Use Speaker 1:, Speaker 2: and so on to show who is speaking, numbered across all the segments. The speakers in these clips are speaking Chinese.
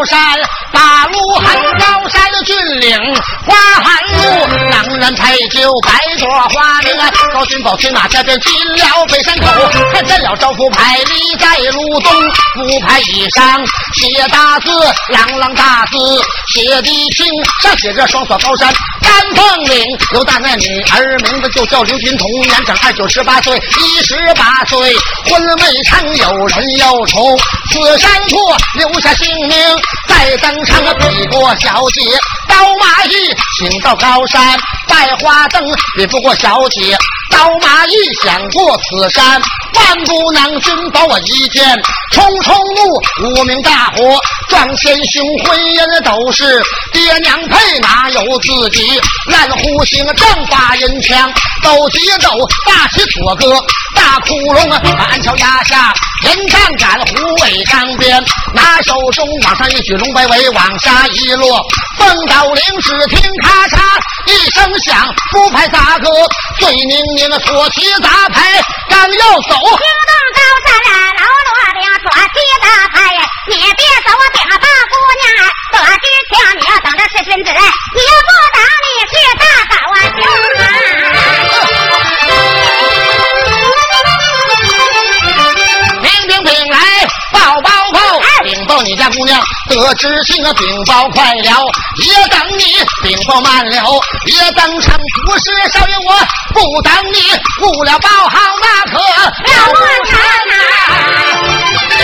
Speaker 1: 高山，大路横高山峻岭，花寒露，狼人配酒百朵花名啊！高君宝骑马这边进了北山口，看见了招福牌立在路东，福牌以上写大字，朗朗大字写的清，上写着双锁高山。丹凤岭刘大那女儿，名字就叫刘金彤，年长二九十八岁，一十八岁，婚未成，有人要宠，此山坡留下姓名，再登场比过小姐，刀马义请到高山拜花灯，比不过小姐。刀马一响过此山，万不能君保我一剑，冲冲怒，无名大火撞先兄，婚姻都是爹娘配，哪有自己？烂虎星正把银枪，斗鸡斗大旗左哥，大窟窿啊，暗桥压下人丈杆，虎尾钢鞭，拿手中往上一举龙摆尾，往下一落，凤倒铃，只听咔嚓一声响，不拍咋个？醉宁宁。那搓起大牌刚要走，
Speaker 2: 惊动高山老罗兵抓起大牌，你别走，顶大姑娘，得知情你要等着是君子，你要不等你是大嫂啊兄
Speaker 1: 啊！兵兵兵来报报报，禀报你家姑娘。得知信啊，禀报快了，也等说；慢了，别当成。不是少爷，我不等你，误了报号那可了不得啊！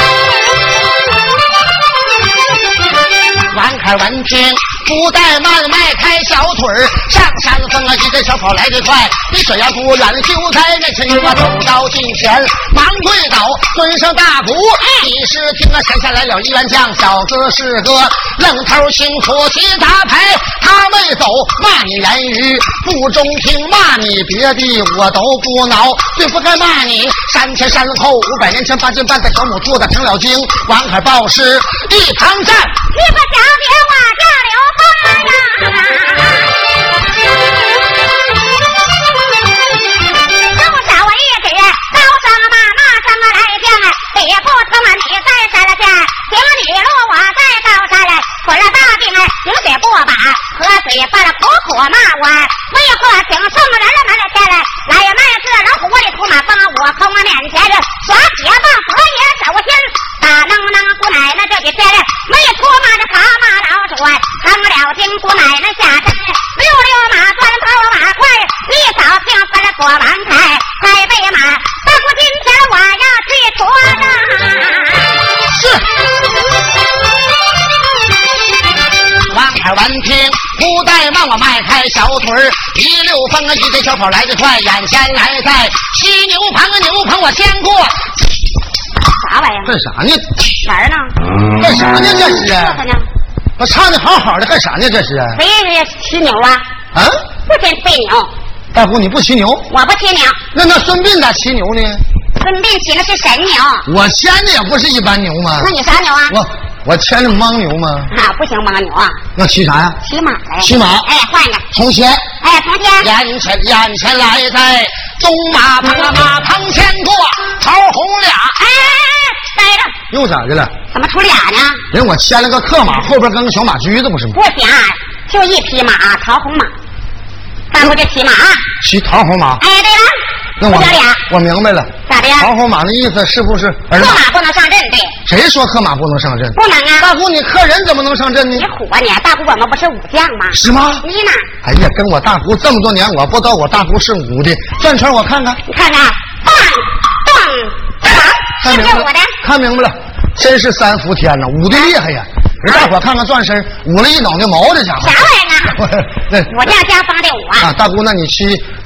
Speaker 1: 王凯闻听，不怠慢，迈开小腿儿上山峰啊！一阵小跑来得快，你这要不远，就在面前。我走到近前，忙跪倒，尊声大鼓。你是听啊，山下来了一员将，小子是个愣头青，出旗打牌，他没走，骂你言语不中听，骂你别的我都不恼，最不该骂你山前山后五百年前八斤半的小母兔子成了精。王海豹师一旁站，
Speaker 2: 你不想。别我我一指高声骂，骂声来将啊！别不成啊！你在山下行你路，我在高山来。出了大病啊，井水不把河水把了口口骂我。为何请圣人来门前来？来呀，麦子老虎的土马放我空面前耍铁棒，佛爷手心大能能姑奶奶这几天没出马这蛤蟆老主，成了精姑奶奶下山，溜溜马钻跑马快，一扫平分了锁完开，快备马，大姑今天我要去捉
Speaker 1: 他。是。王二闻听，不怠慢，我迈开小腿儿，一溜风啊，一阵小跑来得快，眼前来在犀牛棚，牛棚我先过。
Speaker 2: 啥玩意儿？
Speaker 1: 干啥呢？
Speaker 2: 哪儿呢？
Speaker 1: 干啥呢？这是？
Speaker 2: 呢？
Speaker 1: 我唱的好好的，干啥呢？这是？
Speaker 2: 谁骑牛啊？
Speaker 1: 啊？
Speaker 2: 不骑废牛。
Speaker 1: 大姑，你不骑牛？
Speaker 2: 我不骑牛。
Speaker 1: 那那孙膑咋骑牛呢？
Speaker 2: 孙膑骑的是神牛。
Speaker 1: 我牵的也不是一般牛吗？
Speaker 2: 那你啥牛啊？
Speaker 1: 我。我牵的牦牛吗？
Speaker 2: 啊，不行，牦牛啊！
Speaker 1: 那骑啥呀？
Speaker 2: 骑马来。
Speaker 1: 骑马。
Speaker 2: 哎，换一个。
Speaker 1: 从前。
Speaker 2: 哎，从前。
Speaker 1: 眼前眼前来在东马棚啊，马棚前过桃红俩。
Speaker 2: 哎哎哎，待着。
Speaker 1: 又咋的了？
Speaker 2: 怎么出俩呢？
Speaker 1: 人我牵了个客马，后边跟个小马驹子不是吗？
Speaker 2: 不行，就一匹马，桃红马。咱不就骑马？
Speaker 1: 骑桃红马。
Speaker 2: 哎，对了。
Speaker 1: 那我
Speaker 2: 我俩
Speaker 1: 我明白了。
Speaker 2: 咋的？
Speaker 1: 呀？唐红马的意思是不是儿马？
Speaker 2: 不能上阵，对，
Speaker 1: 谁说客马不能上阵？
Speaker 2: 不能啊！
Speaker 1: 大姑，你客人怎么能上阵呢
Speaker 2: 你？虎啊你！大姑，我们不是武将吗？
Speaker 1: 是吗？
Speaker 2: 你呢？
Speaker 1: 哎呀，跟我大姑这么多年，我不知道我大姑是武的。转圈我看看，
Speaker 2: 你看看，咚咚咚，
Speaker 1: 看明白了
Speaker 2: 是不是我的？，
Speaker 1: 看明白了，真是三伏天呐，舞的厉害呀！给大伙看看转身，舞了一脑袋毛，这家伙
Speaker 2: 啥。玩意儿 我这样家发的我啊！
Speaker 1: 啊，大姑，那你骑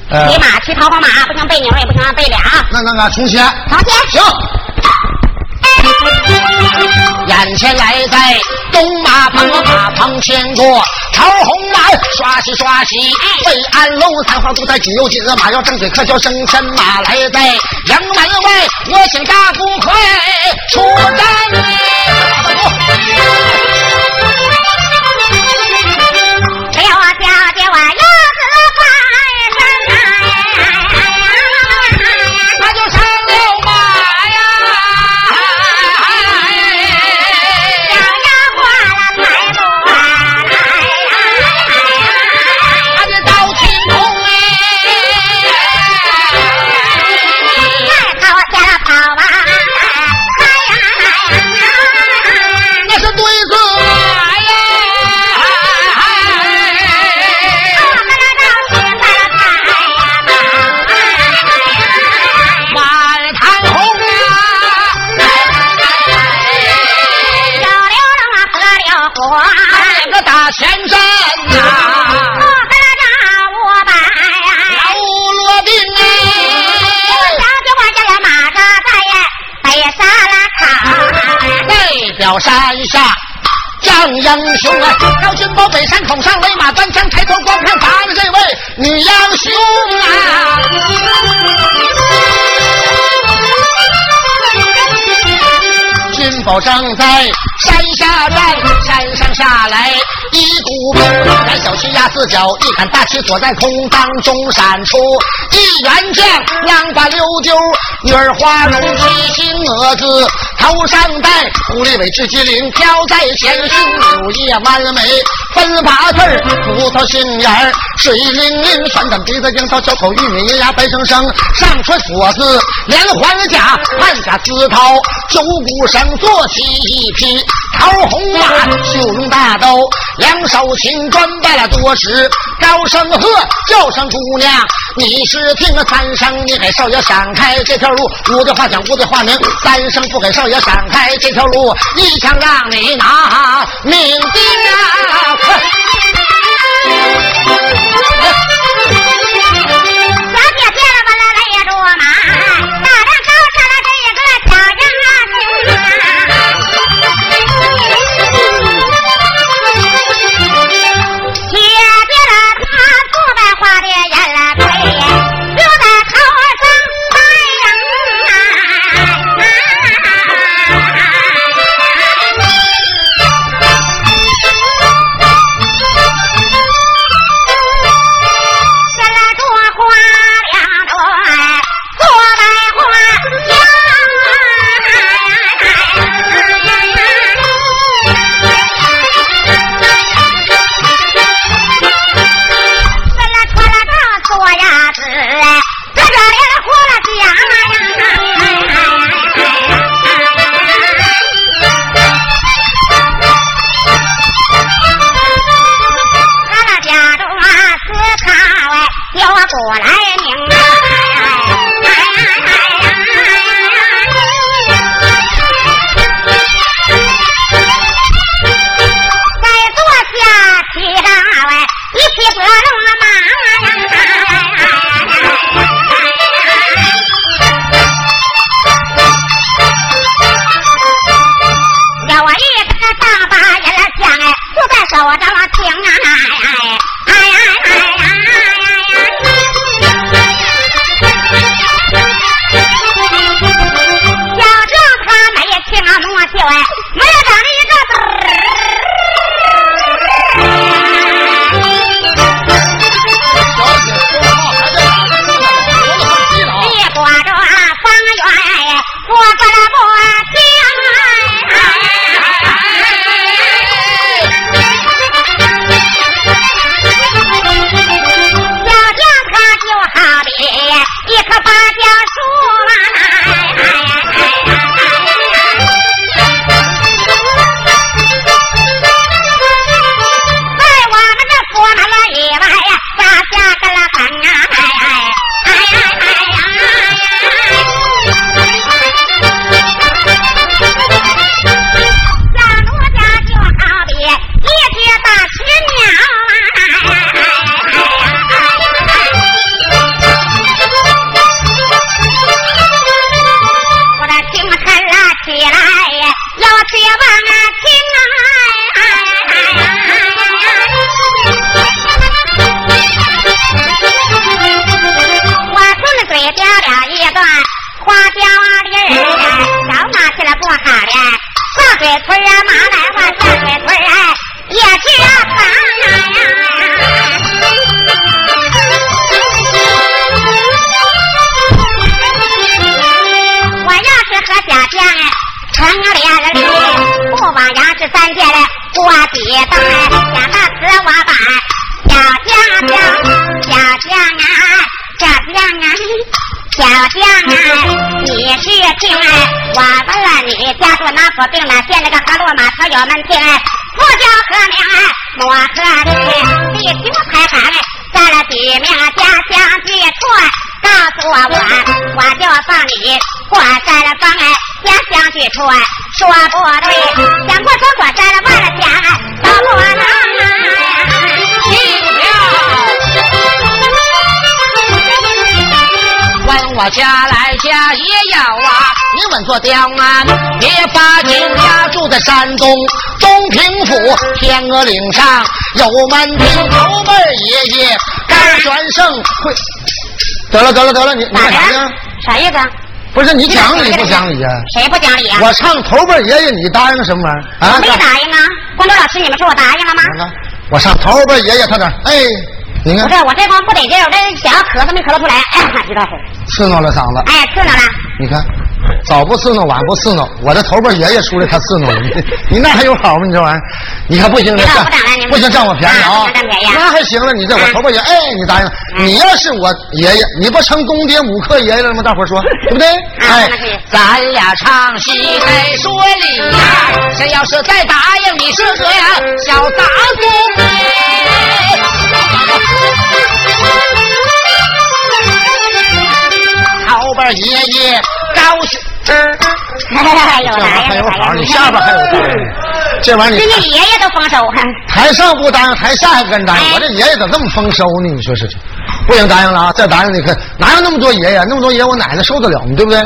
Speaker 1: 呃，
Speaker 2: 骑马骑桃花马，不行背牛，也不行背俩。
Speaker 1: 那那个从前
Speaker 2: 朝前
Speaker 1: 行。眼前来在东马棚，马棚牵过桃红马，刷洗刷洗，北安楼三花都在军有金，马要正对可叫生前马来在营门外，我请大姑快出战
Speaker 2: 小姐
Speaker 1: 山下。将英雄啊，高君宝北山口上勒马端枪，抬头观看咱们这位女英雄啊！宝正在山下站，山上下来一股兵，赶小旗压四角，一杆大旗锁在空当中闪出一员将，郎把溜丢，女儿花容七星蛾子，头上戴狐狸尾雉鸡翎飘在前，胸柳叶弯眉，分八字，葡萄杏眼，水灵灵，酸等鼻子樱桃小口玉米银牙白生生，上穿锁子连环甲，暗甲丝绦，九股绳坐起一匹桃红马，绣绒大刀，两手擎装拜了多时，高声喝叫声姑娘，你是听了三声，你给少爷闪开这条路，我的话讲我的话明，三声不给少爷闪开这条路，一枪让你拿命定啊！
Speaker 2: 过几冬哎，想到此我把小将将小将啊，小将啊。小将啊，你是听哎，我问了你家住哪所病呢？见那个河洛马头有门庭哎，不叫何名哎，莫何地，第九排行哎，在了几名家乡记错，告诉我我我就放你过山了方哎，家乡记错说不对，想过走过山了忘了家都不能。
Speaker 1: 问我家来家也要啊！你稳坐刁安，别发金家住在山东东平府天鹅岭上，有门庭头门爷爷甘宣胜。得了得了得了，你你干啥呢？
Speaker 2: 啥意思？
Speaker 1: 不是你讲理不讲理啊？
Speaker 2: 谁不讲理啊？
Speaker 1: 我唱头辈爷爷，你答应什么玩意儿
Speaker 2: 啊？我没答应啊！光头老师，你们说我答应了吗？
Speaker 1: 我上头辈爷爷他那儿，哎。你看，
Speaker 2: 不是我这方不得劲儿，我这想要咳嗽没咳嗽出来，知道是？
Speaker 1: 刺挠了嗓子。
Speaker 2: 哎，刺挠了。
Speaker 1: 你看，早不刺挠，晚不刺挠，我这头辈爷爷出来他刺挠 你，你那还有好吗？你这玩意儿，你看不行，
Speaker 2: 你
Speaker 1: 不行占我便宜
Speaker 2: 啊！
Speaker 1: 那还行了，你这我头辈爷，哎，你答应？你要是我爷爷，你不成公爹母克爷爷了吗？大伙说对不对？
Speaker 2: 哎，
Speaker 1: 咱俩唱戏得说理呀，谁要是再答应，你是个小杂种。后边爷爷。高兴，
Speaker 2: 还 有
Speaker 1: 还有好，你下边还有这玩意儿，
Speaker 2: 跟你爷爷都丰收，
Speaker 1: 台上不答应，台下还跟答应，我这爷爷咋这么丰收呢？你说是？不行，答应了啊！再答应你看，哪有那么多爷爷？那么多爷，我奶奶受得了吗？对不对？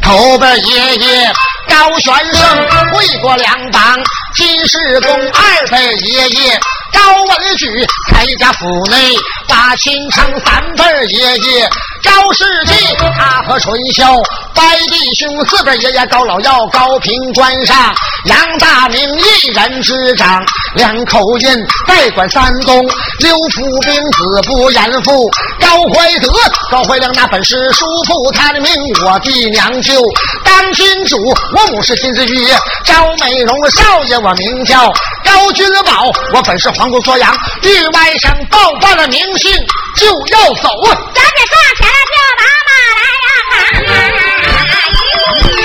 Speaker 1: 头辈爷爷高玄胜，会过两榜金世宗；二辈爷爷高文举，开家府内把亲称三辈爷爷高世纪，他和春孝拜弟兄；四辈爷爷高老耀，高平关上杨大明一人之长，两口人代管三公，刘福兵子不言。父高怀德，高怀良那本是叔父，他的名我弟娘舅当君主，我母是金枝玉叶赵美容，少爷我名叫高君宝，我本是皇宫缩阳，玉外甥报报了名姓就要走，
Speaker 2: 赶紧上前就把马来呀！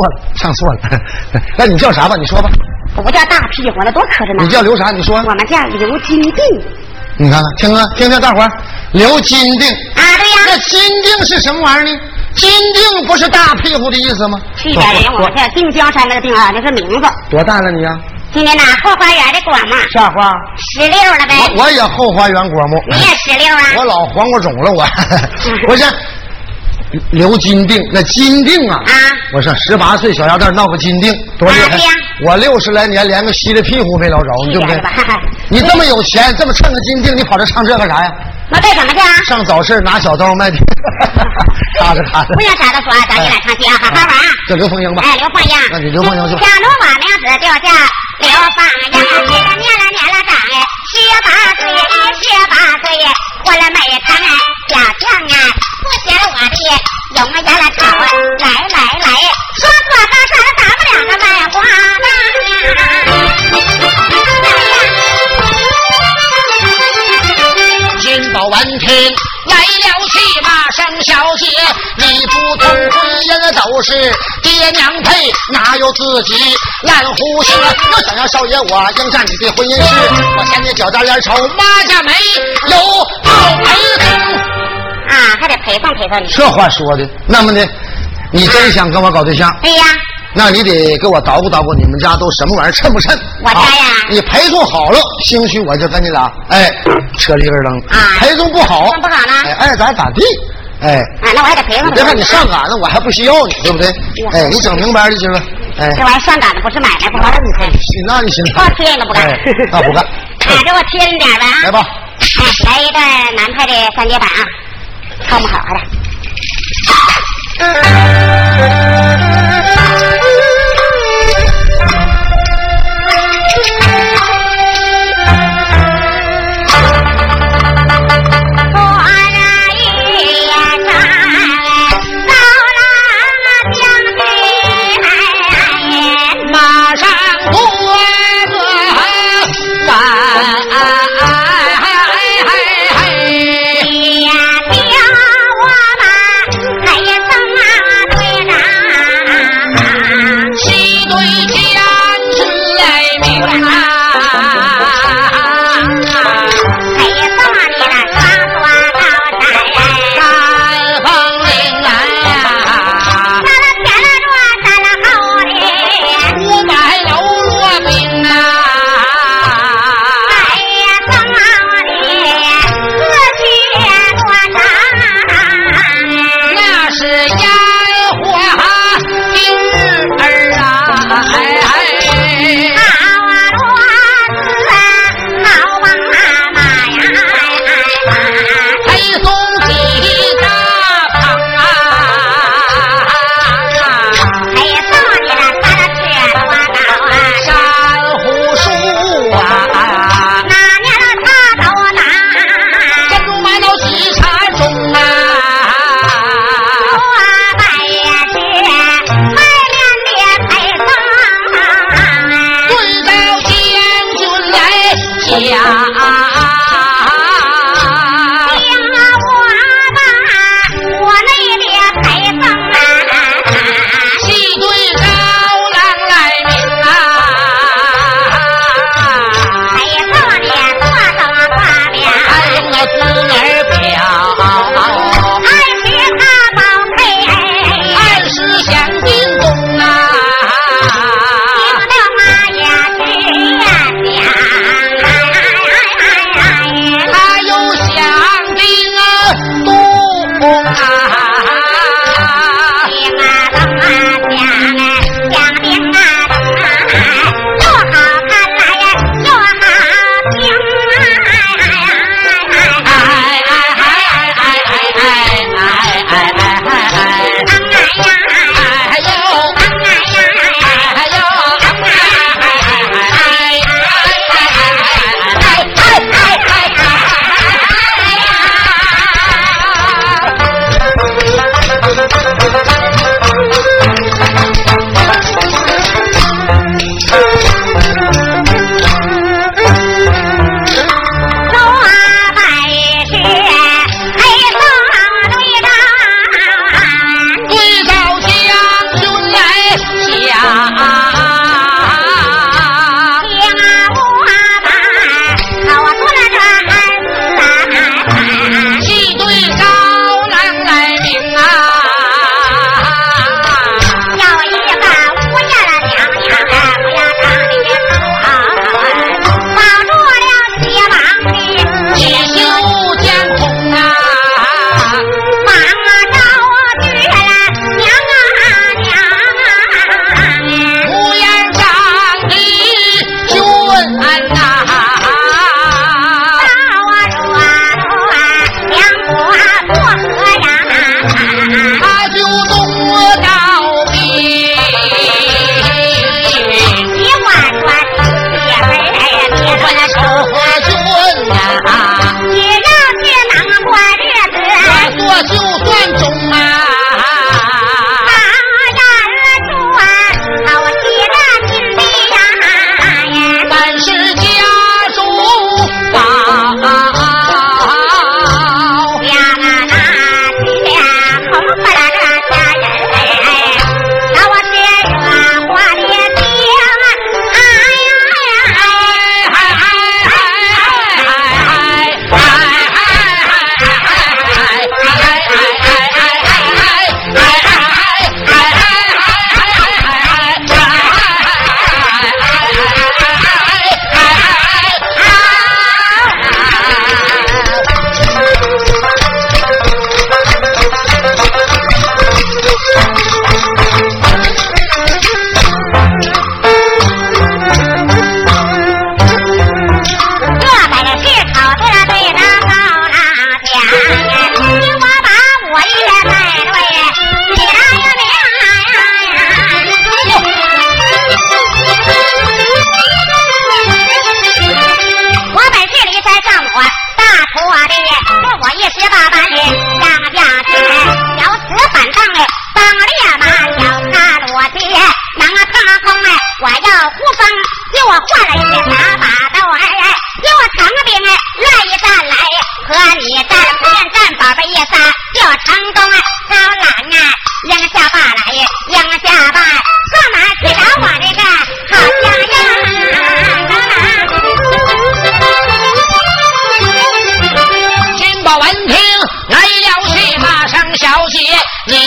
Speaker 1: 错了，唱错了。那你叫啥吧？你说吧。
Speaker 2: 不叫大屁股，那多磕碜呢。
Speaker 1: 你叫刘啥？你说。
Speaker 2: 我们叫刘金定。
Speaker 1: 你看看，听啊，听听，大伙儿，刘金定。
Speaker 2: 啊，对呀。
Speaker 1: 那金定是什么玩意儿呢？金定不是大屁股的意思吗？
Speaker 2: 是的，人我叫定江山那个定啊，那是名字。
Speaker 1: 多大了你呀？
Speaker 2: 今年呐，后花园的果木。
Speaker 1: 啥花？
Speaker 2: 石榴了呗。
Speaker 1: 我我也后花园果木。
Speaker 2: 你也石榴啊？
Speaker 1: 我老黄瓜种了，我。我是。刘金锭，那金锭啊！
Speaker 2: 啊！
Speaker 1: 我说十八岁小丫蛋闹个金锭，多厉害！我六十来年连个稀的屁股没捞着，你对不对？你这么有钱，这么趁个金锭，你跑这唱这干啥呀？
Speaker 2: 那干什么去啊？
Speaker 1: 上早市拿小刀卖饼，
Speaker 2: 哈着哈着。不行，啥都说，咱一来唱戏啊，好好玩啊。
Speaker 1: 叫刘凤英吧。
Speaker 2: 哎，刘凤英。
Speaker 1: 那你刘凤英去。
Speaker 2: 小奴我名字就叫刘凤英，念了念了年了长哎，十八岁，十八岁，混了美堂哎，小将啊。不嫌我的有么原来吵啊来来来说
Speaker 3: 错
Speaker 2: 这事儿咱们两个卖花当呀
Speaker 3: 金宝闻听来了气骂声小姐你不同婚姻都是爹娘配哪有自己烂呼吸要想要少爷我应下你的婚姻事我嫌你脚大脸丑妈家没有好陪
Speaker 2: 啊，还得陪送陪送你。
Speaker 1: 这话说的，那么呢，你真想跟我搞对象？
Speaker 2: 对呀，
Speaker 1: 那你得给我捣鼓捣鼓，你们家都什么玩意儿，趁不趁？
Speaker 2: 我家呀
Speaker 1: 啊你陪送好了，兴许我就跟你俩，哎，车里根扔。
Speaker 2: 啊
Speaker 1: 陪送不好，
Speaker 2: 那不好呢
Speaker 1: 哎，爱咋咋地。哎，
Speaker 2: 啊，那我还得陪送
Speaker 1: 别看你上赶子，我还不需要你，对不对？哎，你整明白就行了。哎，
Speaker 2: 这玩意儿上赶子不是买卖，不好。
Speaker 1: 你看那你信
Speaker 2: 多贴你都不干
Speaker 1: 哎，那不干。
Speaker 2: 哎，给我贴心点吧啊！
Speaker 1: 来吧，
Speaker 2: 哎，来一段南派的三节板啊，唱不好了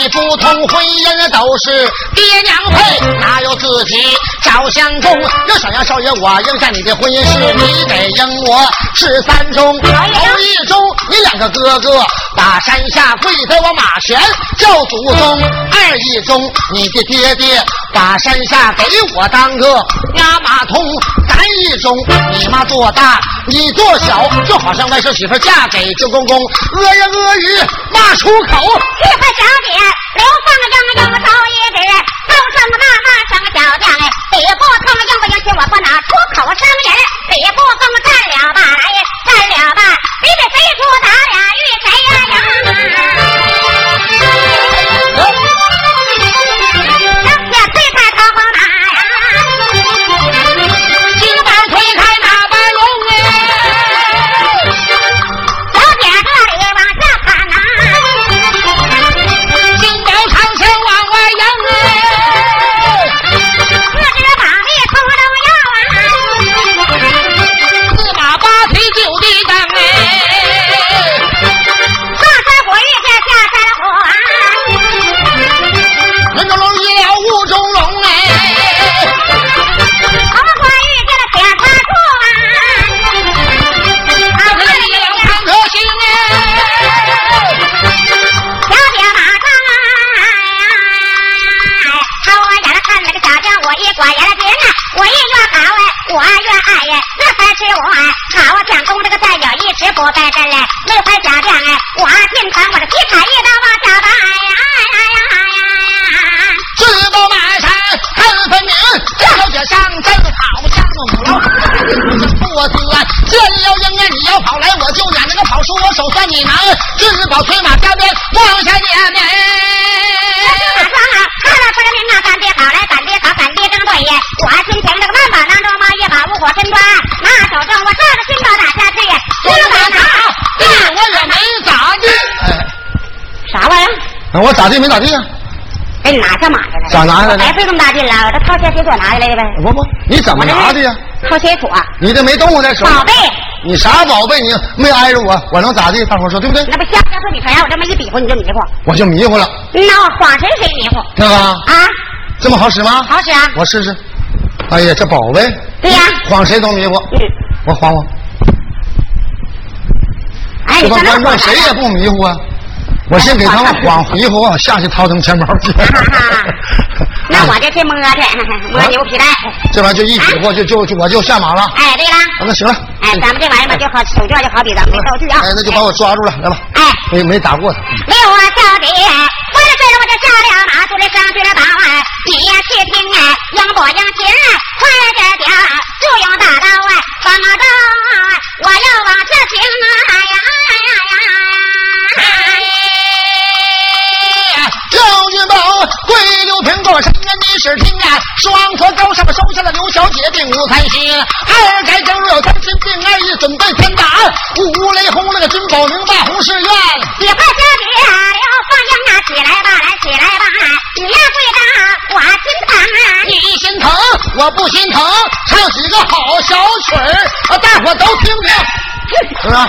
Speaker 2: 不
Speaker 1: 同婚姻都是爹娘配，哪有自己？找相公，要想要少爷我应下你的婚姻是，你得应我是三中。头一中，你两个哥哥把山下跪在我马前叫祖宗；二一中，你的爹爹把山下给我当个压马通；三一中，你妈做大，你做小，就好像外甥媳妇嫁给舅公公，阿呀阿语骂出口。
Speaker 2: 这块小姐刘放英英招一指，高声骂骂声小将哎。比不通应不应气，我不能出口声音。比不通战了吧来，战了吧，比比谁出咱俩遇谁呀呀？一尺不该真嘞，没怀小将哎，我进城我这劈砍一刀往下拔呀呀呀呀！
Speaker 1: 自报马山看分明，小姐上阵好像母老虎，不得见了鹰啊，你要跑来我就撵那个跑输，我手算你难，自宝催马加鞭往下撵哎。
Speaker 2: 马双啊，看了分明啊，干爹好来，干爹好，干爹正对呀！我心情这个万把当中嘛，一把五火身穿，拿手中我照着心包打下去，
Speaker 1: 这把拿，对我也没咋地。哎，
Speaker 2: 啥玩意儿？
Speaker 4: 那我咋地没咋地啊？
Speaker 2: 给你拿下马去了？
Speaker 4: 咋拿下来的
Speaker 2: 白费这么大劲了，我这掏钱铁锁拿下来的呗。
Speaker 4: 不不，你怎么拿的呀？
Speaker 2: 掏钱锁，
Speaker 4: 你这没动我在手。
Speaker 2: 宝贝，
Speaker 4: 你啥宝贝？你没挨着我，我能咋地？大伙说对不对？
Speaker 2: 那不像要说你传我这么一比划你就迷糊，
Speaker 4: 我就迷糊了。
Speaker 2: 那我晃谁谁迷糊
Speaker 4: 那个
Speaker 2: 啊？
Speaker 4: 这么好使吗？
Speaker 2: 好使啊！
Speaker 4: 我试试。哎呀，这宝贝，
Speaker 2: 对呀，
Speaker 4: 晃谁都迷糊。
Speaker 2: 嗯，
Speaker 4: 我晃晃，
Speaker 2: 哎，
Speaker 4: 这帮
Speaker 2: 你上那晃
Speaker 4: 观众谁也不迷糊啊。我先给他们晃迷糊，我下去掏他们钱包去。
Speaker 2: 那我就去摸去，摸牛皮带。
Speaker 4: 这玩意儿就一比划，就就就我就下马了。啊
Speaker 2: 哎，对了，
Speaker 4: 那行了。
Speaker 2: 哎，咱们这玩意儿吧，就好手绢就好比咱们这道具啊。
Speaker 4: 哎，那就把我抓住了，来吧。
Speaker 2: 哎，
Speaker 4: 没没打过他。
Speaker 2: 没有啊，小姐，我这跟着我就下了马，出来上去了宝哎，你呀去听哎，应不应情哎，快点点就用大刀哎，放马刀哎，我要往这行啊呀呀呀呀！
Speaker 1: 刘云宝跪六平过山啊，你是听啊，双佛高上收下了刘小姐并无贪心，二改正若贪心，并二意准备天打，五雷轰那个金宝明大红誓愿。
Speaker 2: 喜欢小姐刘放英啊，起来吧，来起来吧，你呀跪着我心疼啊！
Speaker 1: 你心疼，我不心疼，唱几个好小曲儿，大伙都听听，是吧？